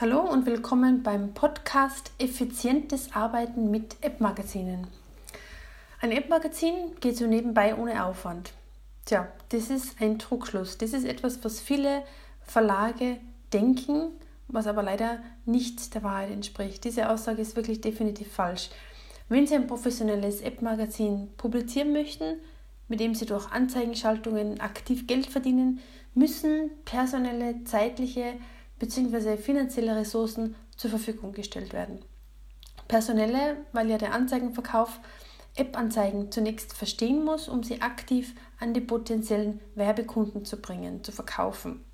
Hallo und willkommen beim Podcast Effizientes Arbeiten mit App-Magazinen. Ein App-Magazin geht so nebenbei ohne Aufwand. Tja, das ist ein Trugschluss. Das ist etwas, was viele Verlage denken, was aber leider nicht der Wahrheit entspricht. Diese Aussage ist wirklich definitiv falsch. Wenn Sie ein professionelles App-Magazin publizieren möchten, mit dem Sie durch Anzeigenschaltungen aktiv Geld verdienen, müssen personelle, zeitliche, bzw. finanzielle Ressourcen zur Verfügung gestellt werden. Personelle, weil ja der Anzeigenverkauf App-Anzeigen zunächst verstehen muss, um sie aktiv an die potenziellen Werbekunden zu bringen, zu verkaufen.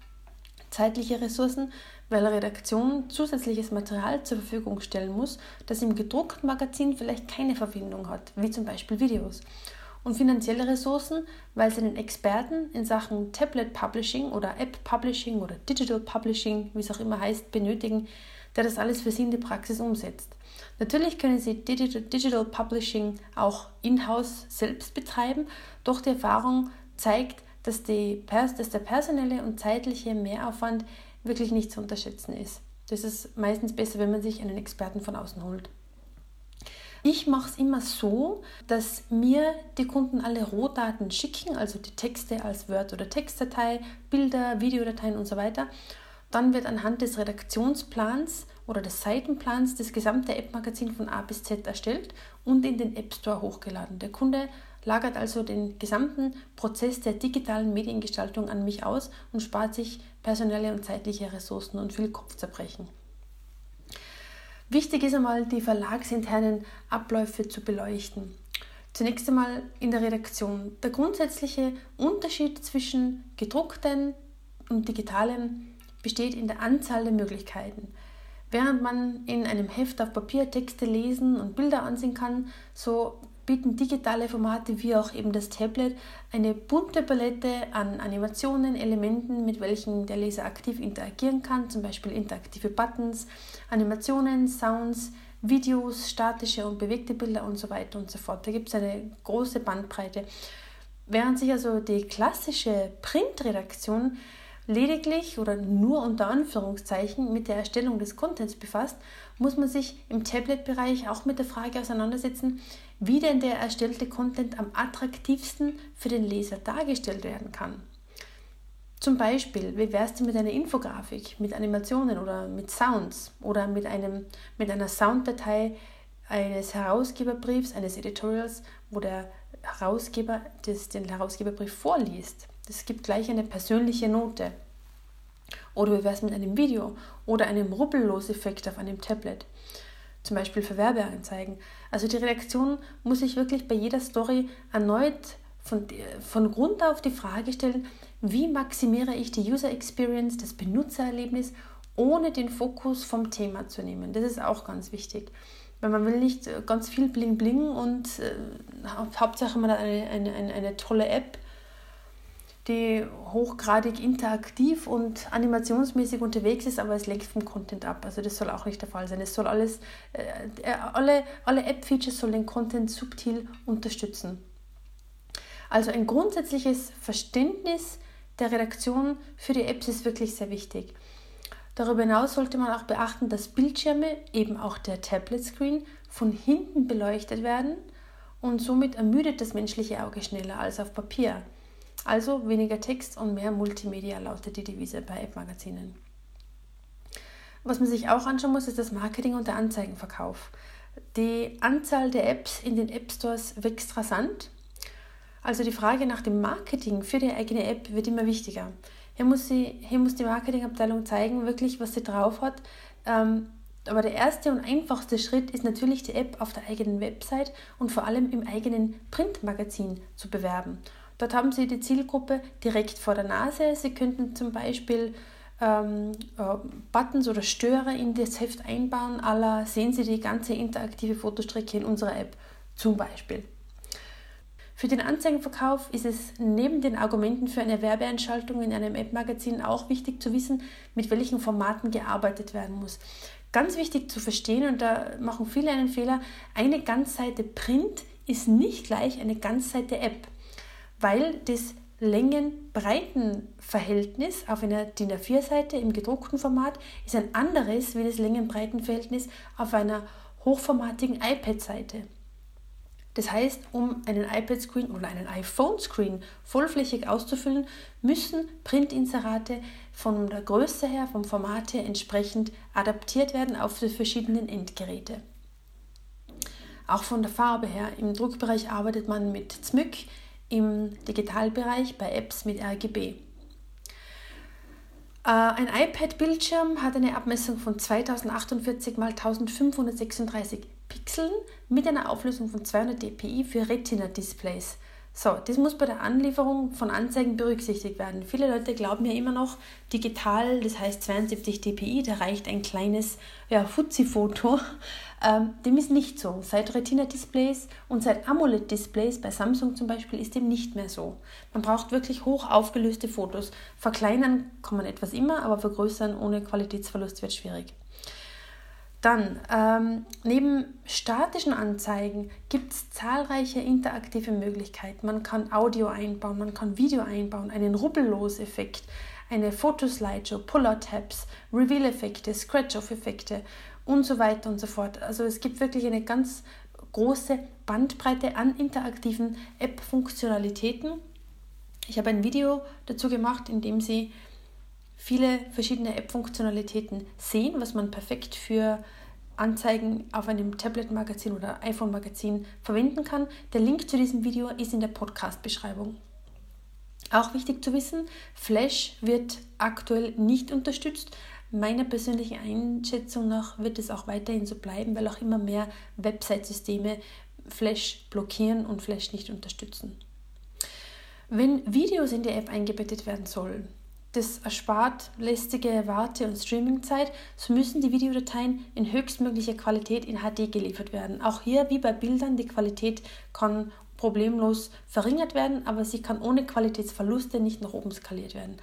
Zeitliche Ressourcen, weil Redaktion zusätzliches Material zur Verfügung stellen muss, das im gedruckten Magazin vielleicht keine Verbindung hat, wie zum Beispiel Videos und finanzielle Ressourcen, weil sie den Experten in Sachen Tablet Publishing oder App Publishing oder Digital Publishing, wie es auch immer heißt, benötigen, der das alles für sie in die Praxis umsetzt. Natürlich können Sie Digital Publishing auch in-house selbst betreiben, doch die Erfahrung zeigt, dass, die, dass der personelle und zeitliche Mehraufwand wirklich nicht zu unterschätzen ist. Das ist meistens besser, wenn man sich einen Experten von außen holt. Ich mache es immer so, dass mir die Kunden alle Rohdaten schicken, also die Texte als Word- oder Textdatei, Bilder, Videodateien und so weiter. Dann wird anhand des Redaktionsplans oder des Seitenplans das gesamte App-Magazin von A bis Z erstellt und in den App Store hochgeladen. Der Kunde lagert also den gesamten Prozess der digitalen Mediengestaltung an mich aus und spart sich personelle und zeitliche Ressourcen und viel Kopfzerbrechen. Wichtig ist einmal, die verlagsinternen Abläufe zu beleuchten. Zunächst einmal in der Redaktion. Der grundsätzliche Unterschied zwischen gedruckten und digitalem besteht in der Anzahl der Möglichkeiten. Während man in einem Heft auf Papier Texte lesen und Bilder ansehen kann, so bieten digitale Formate wie auch eben das Tablet eine bunte Palette an Animationen, Elementen, mit welchen der Leser aktiv interagieren kann, zum Beispiel interaktive Buttons, Animationen, Sounds, Videos, statische und bewegte Bilder und so weiter und so fort. Da gibt es eine große Bandbreite. Während sich also die klassische Printredaktion lediglich oder nur unter Anführungszeichen mit der Erstellung des Contents befasst, muss man sich im Tablet-Bereich auch mit der Frage auseinandersetzen, wie denn der erstellte Content am attraktivsten für den Leser dargestellt werden kann. Zum Beispiel, wie wärst du mit einer Infografik, mit Animationen oder mit Sounds oder mit, einem, mit einer Sounddatei eines Herausgeberbriefs, eines Editorials, wo der Herausgeber das, den Herausgeberbrief vorliest. Das gibt gleich eine persönliche Note. Oder wie wäre es mit einem Video oder einem Rubbellos-Effekt auf einem Tablet? Zum Beispiel für Werbeanzeigen. Also die Redaktion muss sich wirklich bei jeder Story erneut von, von Grund auf die Frage stellen, wie maximiere ich die User Experience, das Benutzererlebnis, ohne den Fokus vom Thema zu nehmen. Das ist auch ganz wichtig. Weil man will nicht ganz viel Bling Bling und äh, Hauptsache man hat eine, eine, eine, eine tolle App, die hochgradig interaktiv und animationsmäßig unterwegs ist, aber es lenkt vom Content ab. Also das soll auch nicht der Fall sein. Es soll alles, äh, äh, alle, alle App-Features sollen den Content subtil unterstützen. Also ein grundsätzliches Verständnis der Redaktion für die Apps ist wirklich sehr wichtig. Darüber hinaus sollte man auch beachten, dass Bildschirme, eben auch der Tablet-Screen, von hinten beleuchtet werden und somit ermüdet das menschliche Auge schneller als auf Papier. Also weniger Text und mehr Multimedia lautet die Devise bei App-Magazinen. Was man sich auch anschauen muss, ist das Marketing und der Anzeigenverkauf. Die Anzahl der Apps in den App Stores wächst rasant. Also die Frage nach dem Marketing für die eigene App wird immer wichtiger. Hier muss, sie, hier muss die Marketingabteilung zeigen, wirklich, was sie drauf hat. Ähm, aber der erste und einfachste Schritt ist natürlich, die App auf der eigenen Website und vor allem im eigenen Printmagazin zu bewerben. Dort haben Sie die Zielgruppe direkt vor der Nase. Sie könnten zum Beispiel ähm, äh, Buttons oder Störer in das Heft einbauen. Aller sehen Sie die ganze interaktive Fotostrecke in unserer App zum Beispiel. Für den Anzeigenverkauf ist es neben den Argumenten für eine Werbeeinschaltung in einem App-Magazin auch wichtig zu wissen, mit welchen Formaten gearbeitet werden muss. Ganz wichtig zu verstehen, und da machen viele einen Fehler, eine Ganzseite Print ist nicht gleich eine Ganzseite App weil das Längen-Breiten-Verhältnis auf einer DIN A4-Seite im gedruckten Format ist ein anderes wie das Längen-Breiten-Verhältnis auf einer hochformatigen iPad-Seite. Das heißt, um einen iPad-Screen oder einen iPhone-Screen vollflächig auszufüllen, müssen Printinserate von der Größe her, vom Format her entsprechend adaptiert werden auf die verschiedenen Endgeräte. Auch von der Farbe her. Im Druckbereich arbeitet man mit ZMYK, im Digitalbereich bei Apps mit RGB. Äh, ein iPad-Bildschirm hat eine Abmessung von 2048 x 1536 Pixeln mit einer Auflösung von 200 dpi für Retina-Displays. So, das muss bei der Anlieferung von Anzeigen berücksichtigt werden. Viele Leute glauben ja immer noch, digital, das heißt 72 dpi, da reicht ein kleines ja, Fuzzi-Foto. Ähm, dem ist nicht so. Seit Retina-Displays und seit AMOLED-Displays bei Samsung zum Beispiel ist dem nicht mehr so. Man braucht wirklich hoch aufgelöste Fotos. Verkleinern kann man etwas immer, aber vergrößern ohne Qualitätsverlust wird schwierig. Dann, ähm, neben statischen Anzeigen gibt es zahlreiche interaktive Möglichkeiten. Man kann Audio einbauen, man kann Video einbauen, einen Rubbellos-Effekt, eine Fotoslideshow, Pull-Out-Tabs, Reveal-Effekte, Scratch-Off-Effekte und so weiter und so fort. Also es gibt wirklich eine ganz große Bandbreite an interaktiven App-Funktionalitäten. Ich habe ein Video dazu gemacht, in dem Sie viele verschiedene App-Funktionalitäten sehen, was man perfekt für Anzeigen auf einem Tablet-Magazin oder iPhone-Magazin verwenden kann. Der Link zu diesem Video ist in der Podcast-Beschreibung. Auch wichtig zu wissen, Flash wird aktuell nicht unterstützt. Meiner persönlichen Einschätzung nach wird es auch weiterhin so bleiben, weil auch immer mehr Website-Systeme Flash blockieren und Flash nicht unterstützen. Wenn Videos in die App eingebettet werden sollen, das erspart lästige Warte- und Streamingzeit, so müssen die Videodateien in höchstmöglicher Qualität in HD geliefert werden. Auch hier, wie bei Bildern, die Qualität kann problemlos verringert werden, aber sie kann ohne Qualitätsverluste nicht nach oben skaliert werden.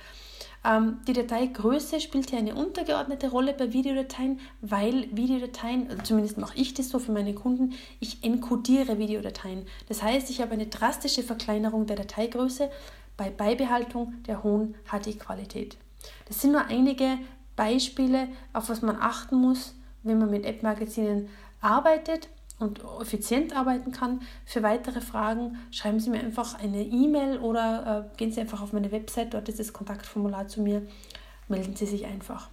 Ähm, die Dateigröße spielt hier eine untergeordnete Rolle bei Videodateien, weil Videodateien, also zumindest mache ich das so für meine Kunden, ich encodiere Videodateien. Das heißt, ich habe eine drastische Verkleinerung der Dateigröße, bei Beibehaltung der hohen HD-Qualität. Das sind nur einige Beispiele, auf was man achten muss, wenn man mit App-Magazinen arbeitet und effizient arbeiten kann. Für weitere Fragen schreiben Sie mir einfach eine E-Mail oder äh, gehen Sie einfach auf meine Website, dort ist das Kontaktformular zu mir, melden Sie sich einfach.